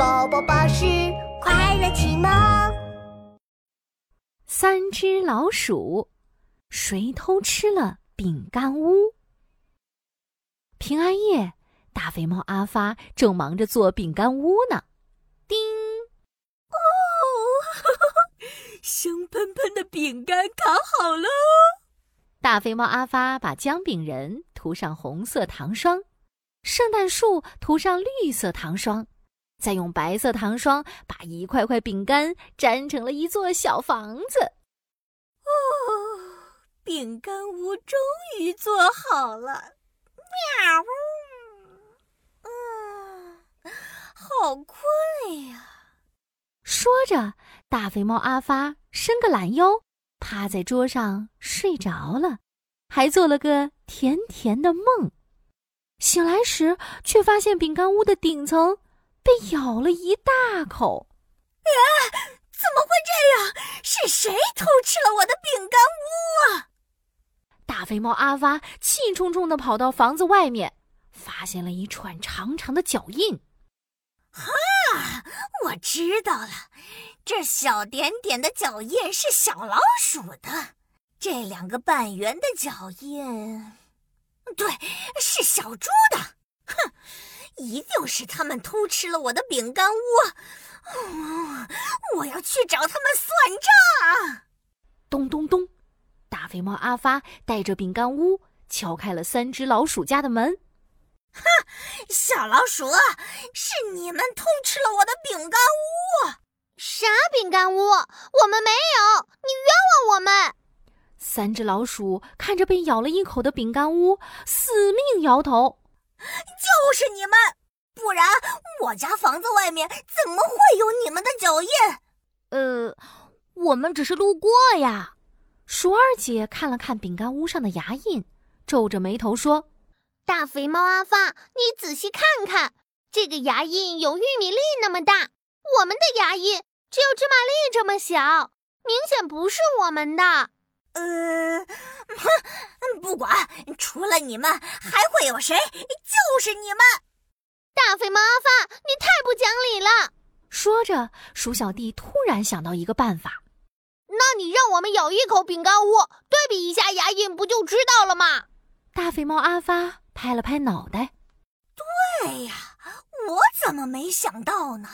宝宝巴士快乐启蒙。三只老鼠，谁偷吃了饼干屋？平安夜，大肥猫阿发正忙着做饼干屋呢。叮！哦，香喷喷的饼干烤好喽！大肥猫阿发把姜饼人涂上红色糖霜，圣诞树涂上绿色糖霜，再用白色糖霜把一块块饼干粘成了一座小房子。哦，饼干屋终于做好了！喵呜，嗯，好困呀。说着，大肥猫阿发伸个懒腰。趴在桌上睡着了，还做了个甜甜的梦。醒来时，却发现饼干屋的顶层被咬了一大口。啊！怎么会这样？是谁偷吃了我的饼干屋啊？大肥猫阿发气冲冲的跑到房子外面，发现了一串长长的脚印。哈！我知道了。这小点点的脚印是小老鼠的，这两个半圆的脚印，对，是小猪的。哼，一定是他们偷吃了我的饼干屋。嗯，我要去找他们算账。咚咚咚，大肥猫阿发带着饼干屋敲开了三只老鼠家的门。哼，小老鼠，是你们偷吃了我的饼干屋。啥饼干屋？我们没有，你冤枉我们！三只老鼠看着被咬了一口的饼干屋，死命摇头。就是你们，不然我家房子外面怎么会有你们的脚印？呃，我们只是路过呀。鼠二姐看了看饼干屋上的牙印，皱着眉头说：“大肥猫阿发，你仔细看看，这个牙印有玉米粒那么大，我们的牙印。”只有芝麻粒这么小，明显不是我们的。呃，哼，不管，除了你们还会有谁？就是你们！大肥猫阿发，你太不讲理了！说着，鼠小弟突然想到一个办法。那你让我们咬一口饼干屋，对比一下牙印，不就知道了吗？大肥猫阿发拍了拍脑袋。对呀，我怎么没想到呢？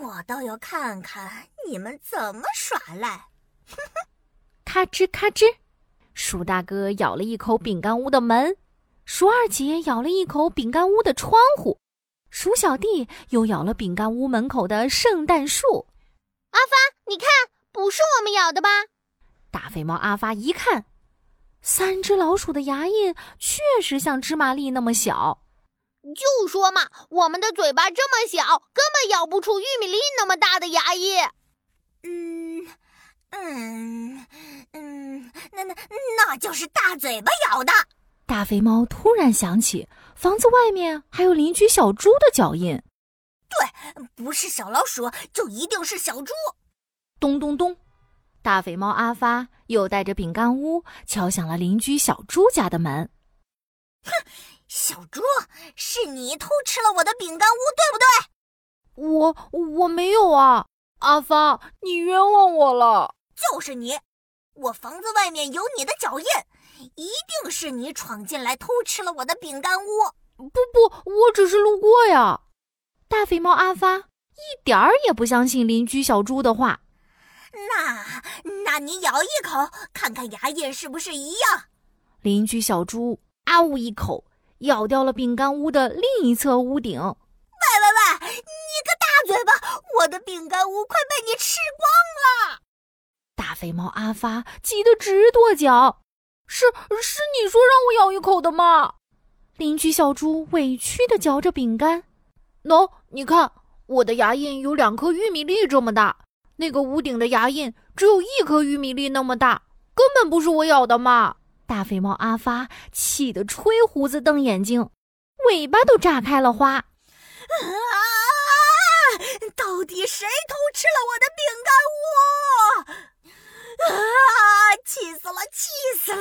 我倒要看看你们怎么耍赖！哼哼，咔吱咔吱，鼠大哥咬了一口饼干屋的门，鼠二姐咬了一口饼干屋的窗户，鼠小弟又咬了饼干屋门口的圣诞树。阿发，你看，不是我们咬的吧？大肥猫阿发一看，三只老鼠的牙印确实像芝麻粒那么小。就说嘛，我们的嘴巴这么小，根本咬不出玉米粒那么大的牙印。嗯嗯嗯，那那那就是大嘴巴咬的。大肥猫突然想起，房子外面还有邻居小猪的脚印。对，不是小老鼠，就一定是小猪。咚咚咚，大肥猫阿发又带着饼干屋敲响了邻居小猪家的门。哼。小猪，是你偷吃了我的饼干屋，对不对？我我没有啊，阿发，你冤枉我了。就是你，我房子外面有你的脚印，一定是你闯进来偷吃了我的饼干屋。不不，我只是路过呀。大肥猫阿发一点儿也不相信邻居小猪的话。那那你咬一口，看看牙印是不是一样？邻居小猪啊呜一口。咬掉了饼干屋的另一侧屋顶。喂喂喂，你个大嘴巴！我的饼干屋快被你吃光了！大肥猫阿发急得直跺脚。是是你说让我咬一口的吗？邻居小猪委屈的嚼着饼干。喏，你看我的牙印有两颗玉米粒这么大，那个屋顶的牙印只有一颗玉米粒那么大，根本不是我咬的嘛！大肥猫阿发气得吹胡子瞪眼睛，尾巴都炸开了花。啊！到底谁偷吃了我的饼干屋？啊！气死了，气死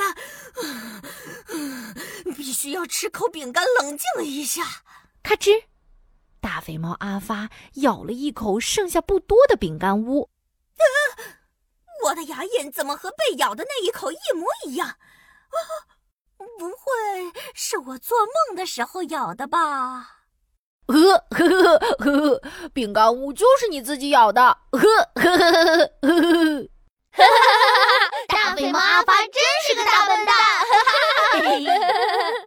了！必须要吃口饼干冷静一下。咔吱，大肥。猫阿发咬了一口剩下不多的饼干屋。我的牙印怎么和被咬的那一口一模一样？啊，不会是我做梦的时候咬的吧？呵呵呵呵呵，饼干屋就是你自己咬的。呵呵呵呵呵呵，大肥猫阿发真是个大笨蛋。